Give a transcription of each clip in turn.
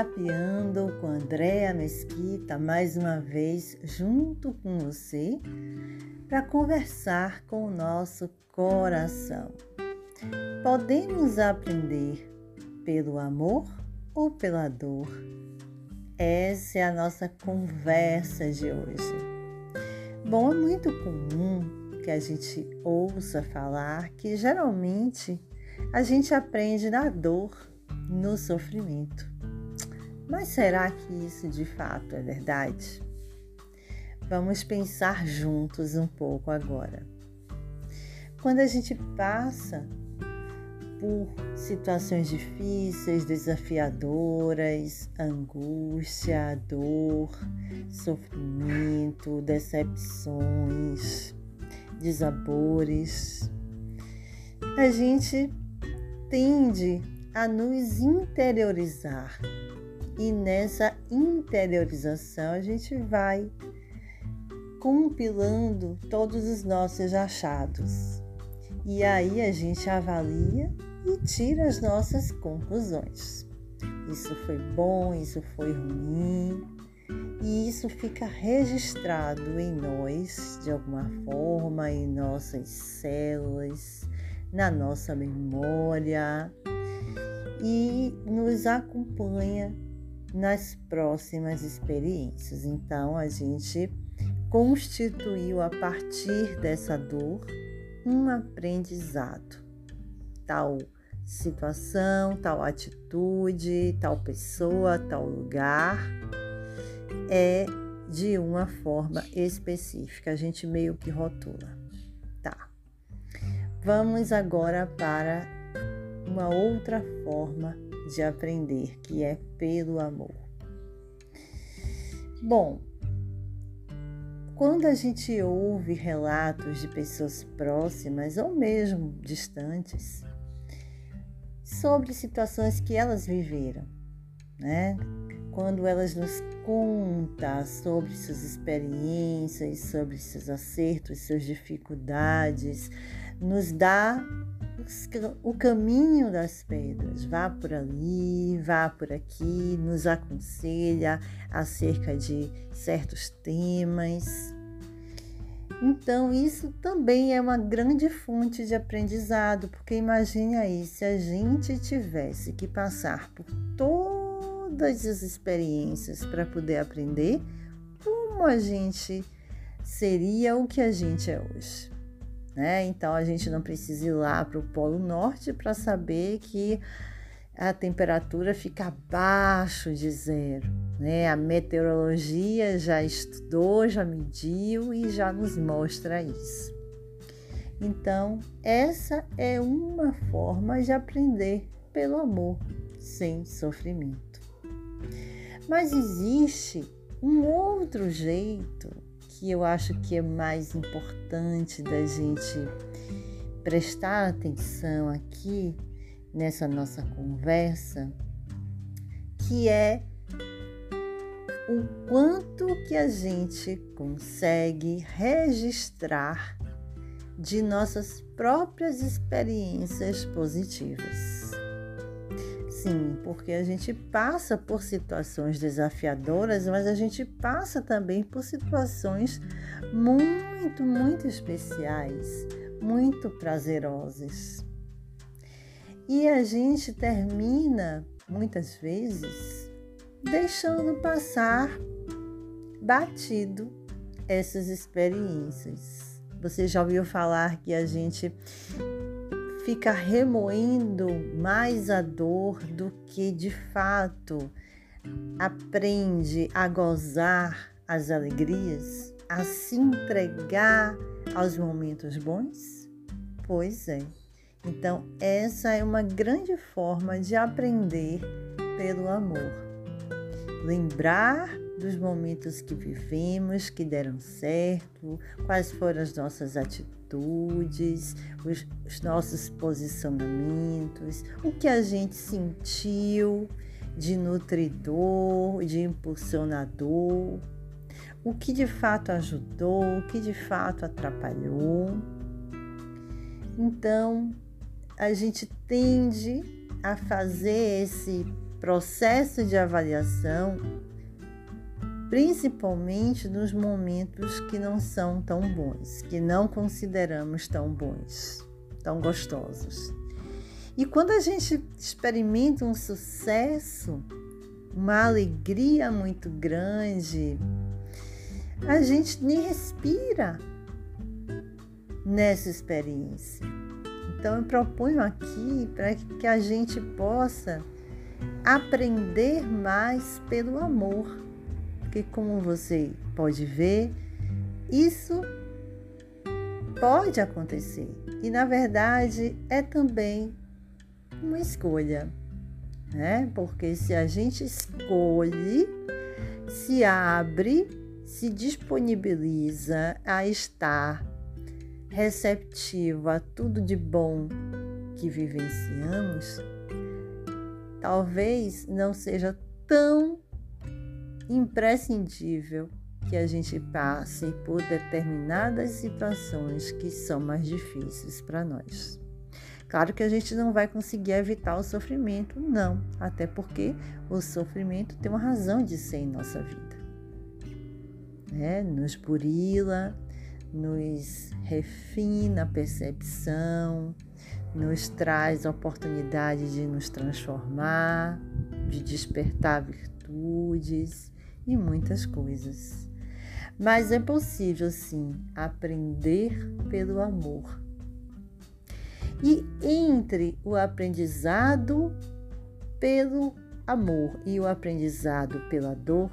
Terapiando com Andréa Mesquita, mais uma vez junto com você, para conversar com o nosso coração. Podemos aprender pelo amor ou pela dor? Essa é a nossa conversa de hoje. Bom, é muito comum que a gente ouça falar que geralmente a gente aprende na dor, no sofrimento. Mas será que isso de fato é verdade? Vamos pensar juntos um pouco agora. Quando a gente passa por situações difíceis, desafiadoras, angústia, dor, sofrimento, decepções, desabores, a gente tende a nos interiorizar e nessa interiorização a gente vai compilando todos os nossos achados. E aí a gente avalia e tira as nossas conclusões. Isso foi bom, isso foi ruim, e isso fica registrado em nós de alguma forma, em nossas células, na nossa memória e nos acompanha nas próximas experiências. Então, a gente constituiu a partir dessa dor um aprendizado. Tal situação, tal atitude, tal pessoa, tal lugar é de uma forma específica. A gente meio que rotula. Tá. Vamos agora para uma outra forma de aprender, que é pelo amor. Bom, quando a gente ouve relatos de pessoas próximas ou mesmo distantes sobre situações que elas viveram, né? Quando elas nos contam sobre suas experiências, sobre seus acertos, suas dificuldades, nos dá o caminho das pedras. Vá por ali, vá por aqui, nos aconselha acerca de certos temas. Então, isso também é uma grande fonte de aprendizado, porque imagine aí se a gente tivesse que passar por todas as experiências para poder aprender, como a gente seria o que a gente é hoje né? Então a gente não precisa ir lá para o Polo Norte para saber que a temperatura fica abaixo de zero. Né? A meteorologia já estudou, já mediu e já nos mostra isso. Então, essa é uma forma de aprender pelo amor, sem sofrimento. Mas existe um outro jeito que eu acho que é mais importante da gente prestar atenção aqui nessa nossa conversa, que é o quanto que a gente consegue registrar de nossas próprias experiências positivas. Sim, porque a gente passa por situações desafiadoras, mas a gente passa também por situações muito, muito especiais, muito prazerosas. E a gente termina, muitas vezes, deixando passar batido essas experiências. Você já ouviu falar que a gente fica remoendo mais a dor do que de fato aprende a gozar as alegrias, a se entregar aos momentos bons? Pois é. Então, essa é uma grande forma de aprender pelo amor. Lembrar dos momentos que vivemos, que deram certo, quais foram as nossas atitudes, os, os nossos posicionamentos, o que a gente sentiu de nutridor, de impulsionador, o que de fato ajudou, o que de fato atrapalhou. Então, a gente tende a fazer esse processo de avaliação, principalmente nos momentos que não são tão bons, que não consideramos tão bons, tão gostosos. E quando a gente experimenta um sucesso, uma alegria muito grande, a gente nem respira nessa experiência. Então eu proponho aqui para que a gente possa aprender mais pelo amor. Porque como você pode ver, isso pode acontecer. E na verdade é também uma escolha, né? Porque se a gente escolhe, se abre, se disponibiliza a estar receptivo a tudo de bom que vivenciamos, talvez não seja tão imprescindível que a gente passe por determinadas situações que são mais difíceis para nós. Claro que a gente não vai conseguir evitar o sofrimento, não, até porque o sofrimento tem uma razão de ser em nossa vida. Né? Nos burila, nos refina a percepção, nos traz a oportunidade de nos transformar, de despertar virtudes e muitas coisas. Mas é possível sim aprender pelo amor. E entre o aprendizado pelo amor e o aprendizado pela dor,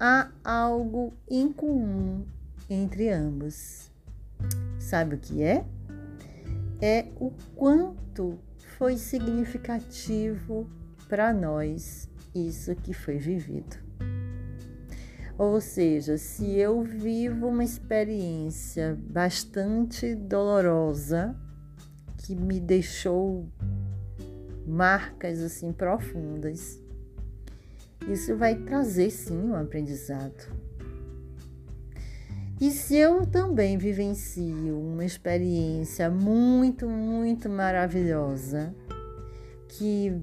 há algo em comum entre ambos. Sabe o que é? É o quanto foi significativo para nós isso que foi vivido. Ou seja, se eu vivo uma experiência bastante dolorosa, que me deixou marcas assim profundas, isso vai trazer sim um aprendizado. E se eu também vivencio uma experiência muito, muito maravilhosa, que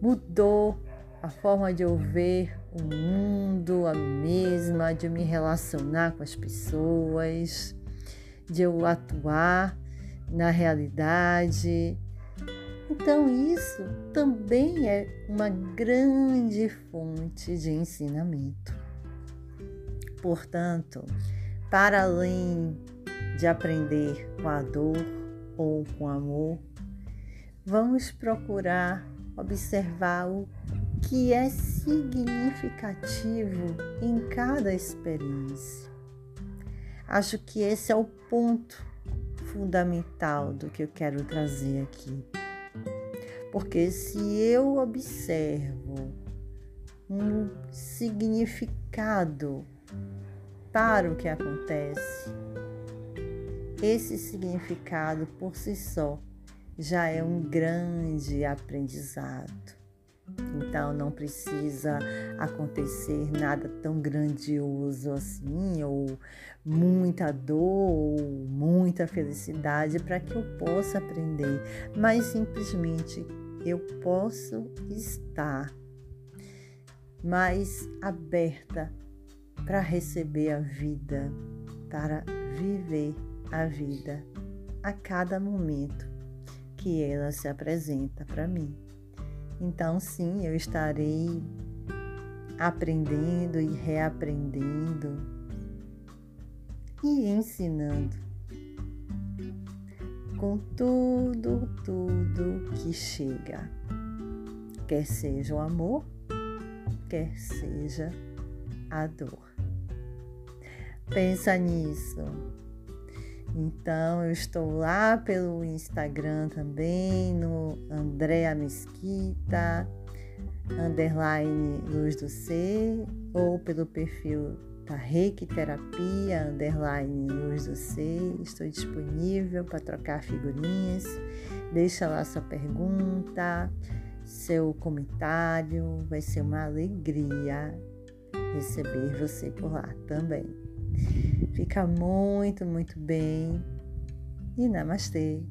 mudou a forma de eu ver o mundo, a mesma, de eu me relacionar com as pessoas, de eu atuar na realidade. Então, isso também é uma grande fonte de ensinamento. Portanto, para além de aprender com a dor ou com amor, vamos procurar observar o que é significativo em cada experiência. Acho que esse é o ponto fundamental do que eu quero trazer aqui. Porque se eu observo um significado para o que acontece, esse significado por si só já é um grande aprendizado. Então não precisa acontecer nada tão grandioso assim, ou muita dor, ou muita felicidade para que eu possa aprender, mas simplesmente eu posso estar mais aberta para receber a vida, para viver a vida a cada momento que ela se apresenta para mim. Então, sim, eu estarei aprendendo e reaprendendo e ensinando com tudo, tudo que chega, quer seja o amor, quer seja a dor. Pensa nisso. Então, eu estou lá pelo Instagram também, no Andréa Mesquita, underline Luz do Ser, ou pelo perfil da Reiki Terapia, underline Luz do Ser. Estou disponível para trocar figurinhas. Deixa lá sua pergunta, seu comentário. Vai ser uma alegria receber você por lá também. Fica muito, muito bem e namastê.